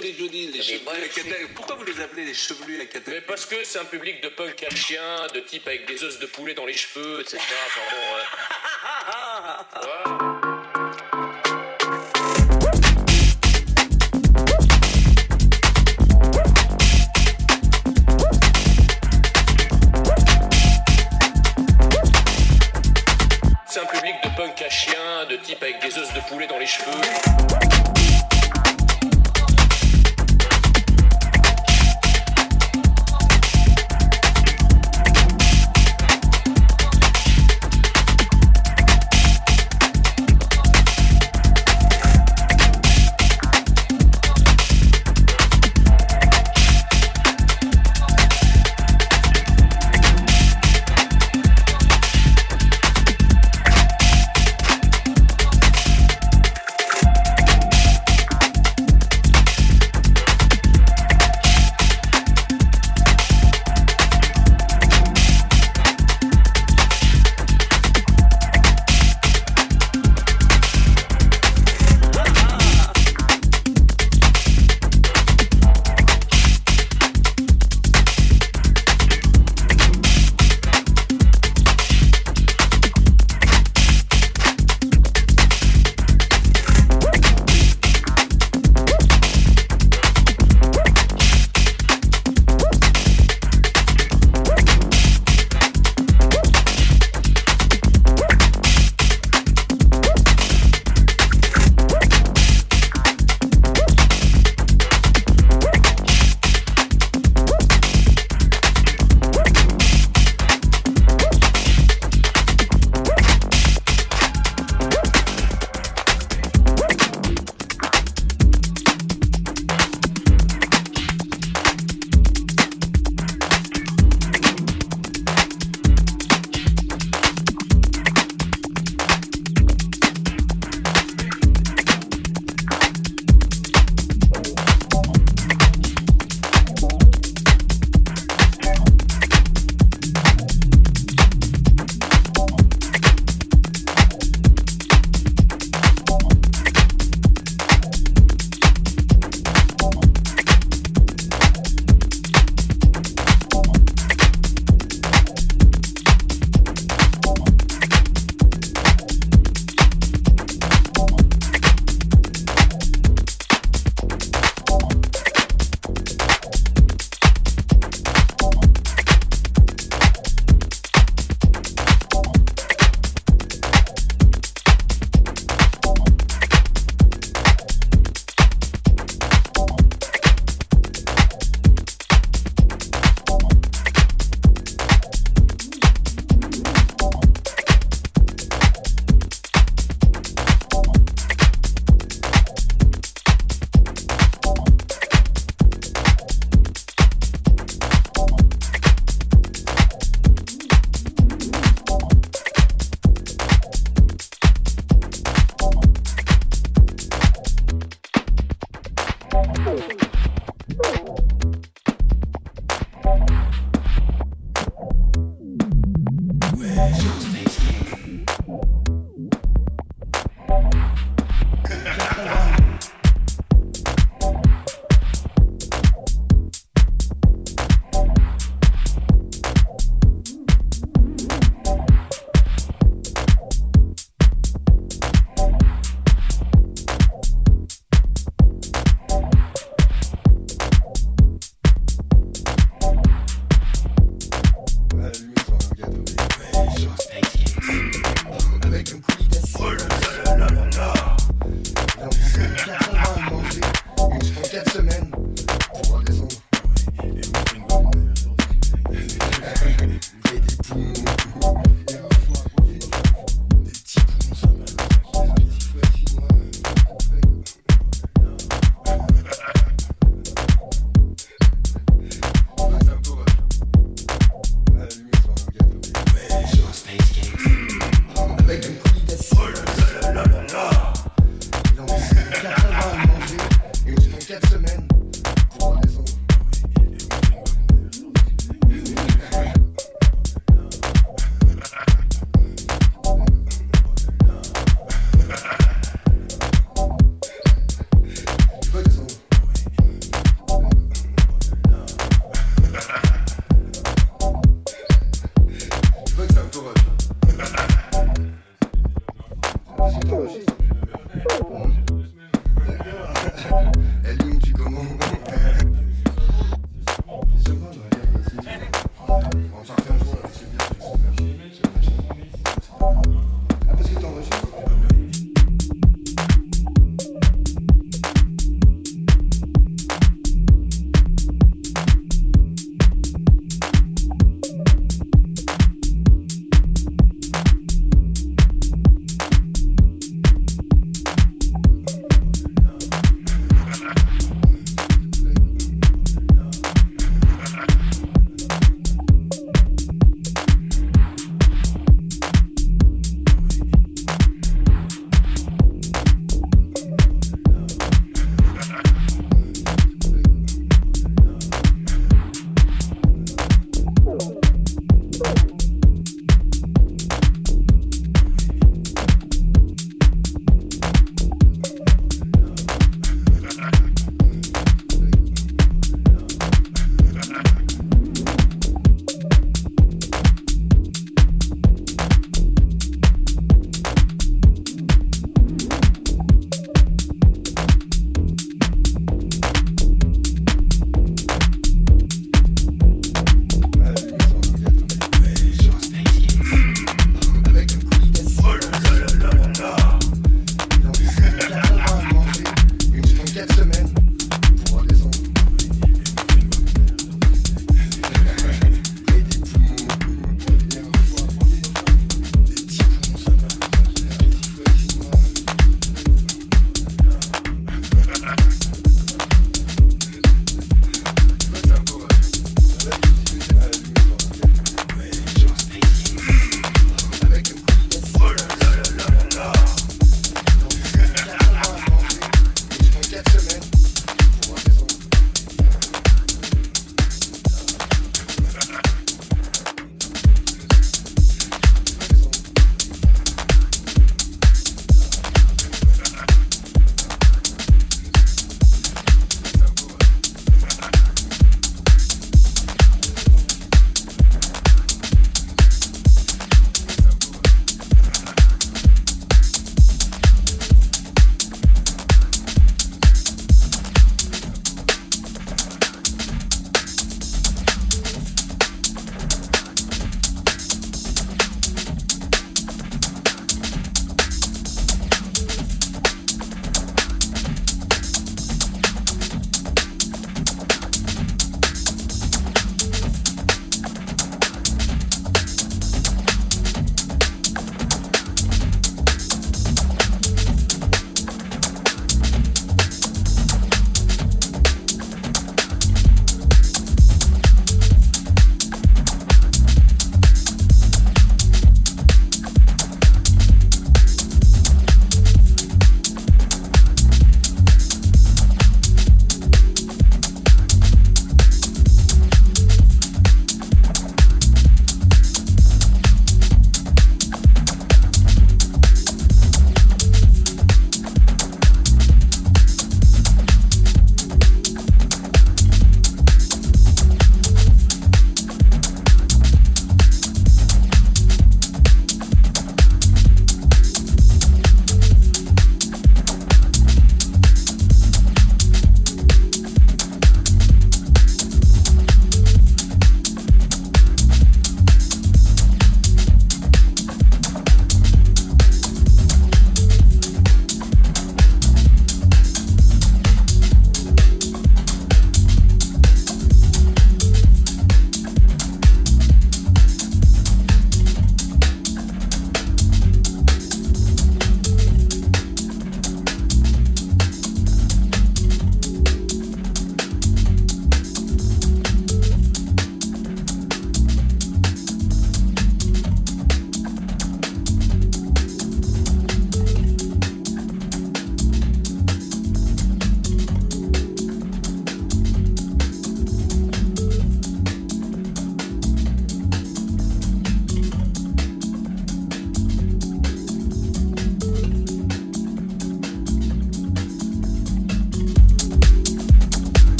Les chevelus Pourquoi vous les appelez les chevelus à Mais parce que c'est un public de punk à chien, de type avec des os de poulet dans les cheveux, etc. Enfin bon, euh, voilà. C'est un public de punk à chien, de type avec des os de poulet dans les cheveux.